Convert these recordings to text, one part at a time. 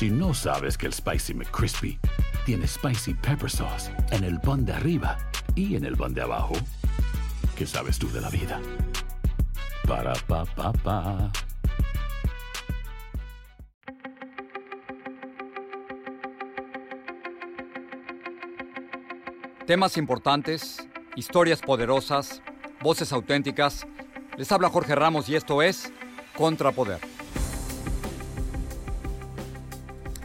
Si no sabes que el Spicy McCrispy tiene Spicy Pepper Sauce en el pan de arriba y en el pan de abajo, ¿qué sabes tú de la vida? Para, pa, pa, pa. Temas importantes, historias poderosas, voces auténticas. Les habla Jorge Ramos y esto es Contrapoder.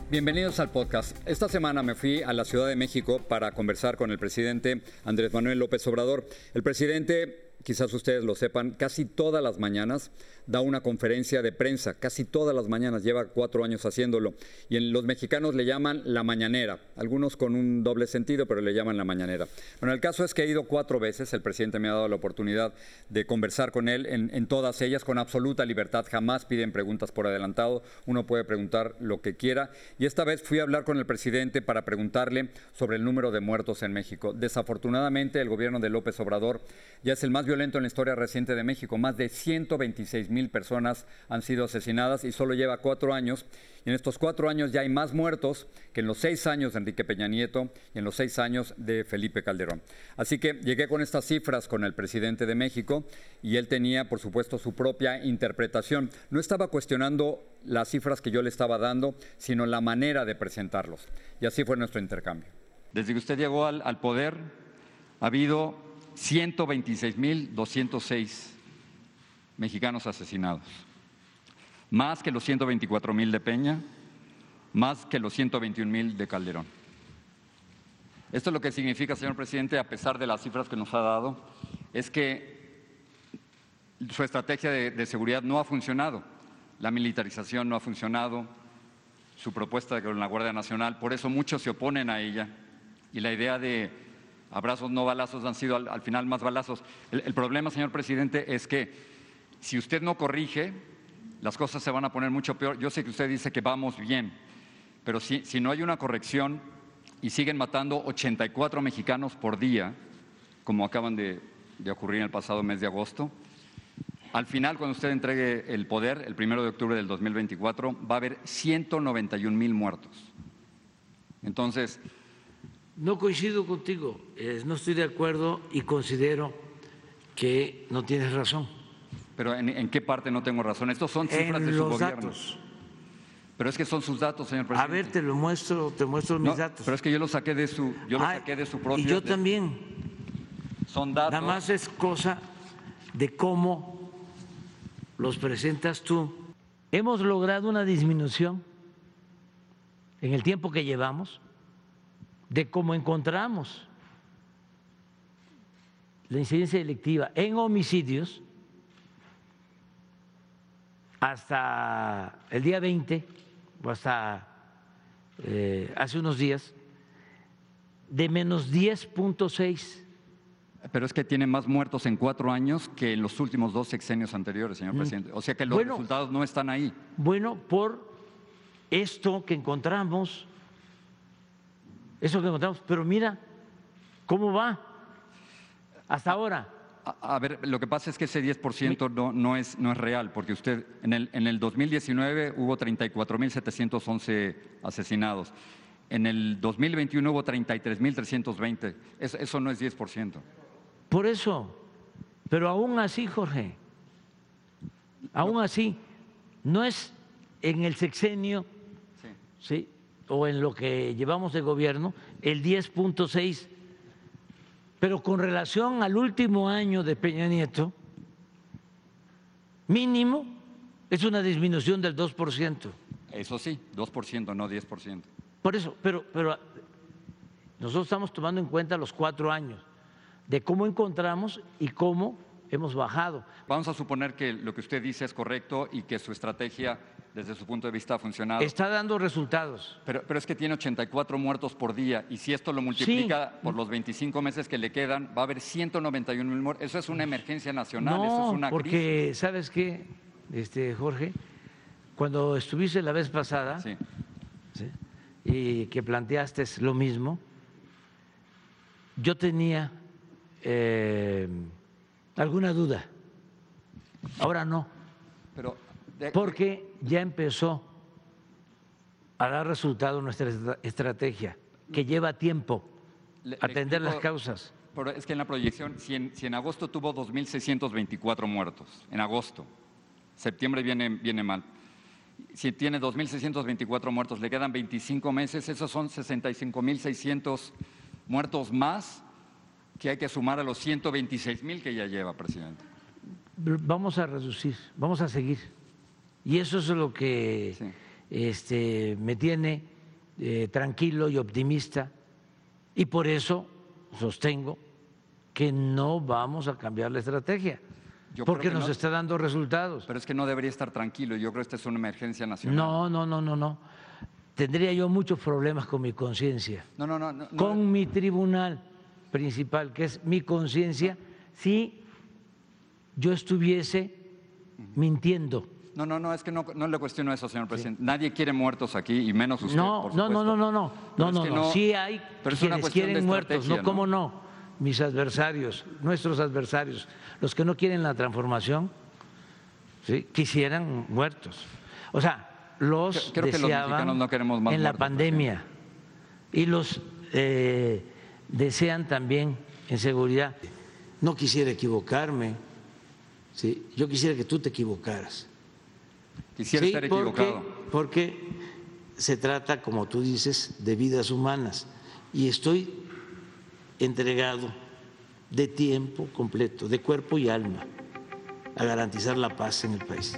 Bienvenidos al podcast. Esta semana me fui a la Ciudad de México para conversar con el presidente Andrés Manuel López Obrador. El presidente, quizás ustedes lo sepan, casi todas las mañanas da una conferencia de prensa, casi todas las mañanas, lleva cuatro años haciéndolo. Y en los mexicanos le llaman la mañanera, algunos con un doble sentido, pero le llaman la mañanera. Bueno, el caso es que he ido cuatro veces, el presidente me ha dado la oportunidad de conversar con él en, en todas ellas con absoluta libertad, jamás piden preguntas por adelantado, uno puede preguntar lo que quiera. Y esta vez fui a hablar con el presidente para preguntarle sobre el número de muertos en México. Desafortunadamente, el gobierno de López Obrador ya es el más violento en la historia reciente de México, más de 126 mil personas han sido asesinadas y solo lleva cuatro años. Y en estos cuatro años ya hay más muertos que en los seis años de Enrique Peña Nieto y en los seis años de Felipe Calderón. Así que llegué con estas cifras con el presidente de México y él tenía, por supuesto, su propia interpretación. No estaba cuestionando las cifras que yo le estaba dando, sino la manera de presentarlos. Y así fue nuestro intercambio. Desde que usted llegó al poder, ha habido 126.206 mexicanos asesinados, más que los 124 mil de Peña, más que los 121 mil de Calderón. Esto lo que significa, señor presidente, a pesar de las cifras que nos ha dado, es que su estrategia de, de seguridad no ha funcionado, la militarización no ha funcionado, su propuesta con la Guardia Nacional, por eso muchos se oponen a ella. Y la idea de abrazos no balazos han sido al, al final más balazos. El, el problema, señor presidente, es que si usted no corrige, las cosas se van a poner mucho peor. Yo sé que usted dice que vamos bien, pero si, si no hay una corrección y siguen matando 84 mexicanos por día, como acaban de, de ocurrir en el pasado mes de agosto, al final, cuando usted entregue el poder, el primero de octubre del 2024, va a haber 191 mil muertos. Entonces, No coincido contigo, eh, no estoy de acuerdo y considero que no tienes razón. ¿pero en, en qué parte no tengo razón? Estos son cifras En de su los gobierno. datos. Pero es que son sus datos, señor A presidente. ver, te lo muestro, te muestro No, mis datos. Pero es que yo los saqué de su, yo los Ay, saqué de su propio. Y yo de- también. Son datos. Nada más es cosa de cómo los presentas tú. Hemos logrado una disminución en el tiempo que llevamos de cómo encontramos la incidencia delictiva en homicidios hasta el día 20 o hasta eh, hace unos días de menos 10.6. Pero es que tiene más muertos en cuatro años que en los últimos dos sexenios anteriores, señor presidente. O sea que los. Bueno. resultados no están ahí. Bueno, por esto que encontramos, eso que encontramos, pero mira cómo va hasta ahora. A, a ver, lo que pasa es que ese 10% no, no, es, no es real, porque usted en el, en el 2019 hubo 34.711 asesinados. En el 2021 hubo 33.320. Eso, eso no es 10%. Por eso, pero aún así, Jorge, aún así, no es en el sexenio, Sí. ¿sí? O en lo que llevamos de gobierno, el 10.6, pero con relación al último año de Peña Nieto, mínimo es una disminución del 2%. Eso sí, 2%, no 10%. Por eso, pero, pero nosotros estamos tomando en cuenta los cuatro años de cómo encontramos y cómo hemos bajado. Vamos a suponer que lo que usted dice es correcto y que su estrategia, desde su punto de vista, ha funcionado. Está dando resultados. Pero, pero es que tiene 84 muertos por día y si esto lo multiplica por los 25 meses que le quedan, va a haber 191 mil muertos. Eso es una emergencia nacional, eso No, es una porque crisis. sabes qué, este Jorge, cuando estuviste la vez pasada Sí. ¿sí? y que planteaste lo mismo, yo tenía eh, alguna duda. Ahora no, Pero de- porque ya empezó a dar resultado nuestra estrategia, que lleva tiempo atender las causas. Pero es que en la proyección, si en, si en agosto tuvo 2.624 muertos, en agosto, septiembre viene, viene mal. Si tiene 2.624 muertos, le quedan 25 meses, esos son 65.600 muertos más que hay que sumar a los 126.000 que ya lleva, presidente. Vamos a reducir, vamos a seguir. Y eso es lo que este, me tiene eh, tranquilo y optimista. Y por eso sostengo que no vamos a cambiar la estrategia. porque nos está dando resultados. Pero es que no debería estar tranquilo. Yo creo que esta es una emergencia nacional. No, no, no, no, no. Tendría yo muchos problemas con mi conciencia. No, no, no, Con mi tribunal principal, que es mi conciencia, si yo estuviese mintiendo. No, no, no, es que no, no le cuestiono eso, señor presidente. Nadie quiere muertos aquí y menos usted. No, no, no, no, no, no, no, no, no, sí hay pero quienes quieren muertos, no, cómo no mis adversarios, nuestros adversarios, los que no quieren la transformación, ¿sí? quisieran muertos. O sea, los deseaban en la pandemia y los eh, desean también en seguridad. No quisiera equivocarme, ¿sí? yo quisiera que tú te equivocaras. Quisiera estar equivocado. porque se trata, como tú dices, de vidas humanas. Y estoy entregado de tiempo completo, de cuerpo y alma, a garantizar la paz en el país.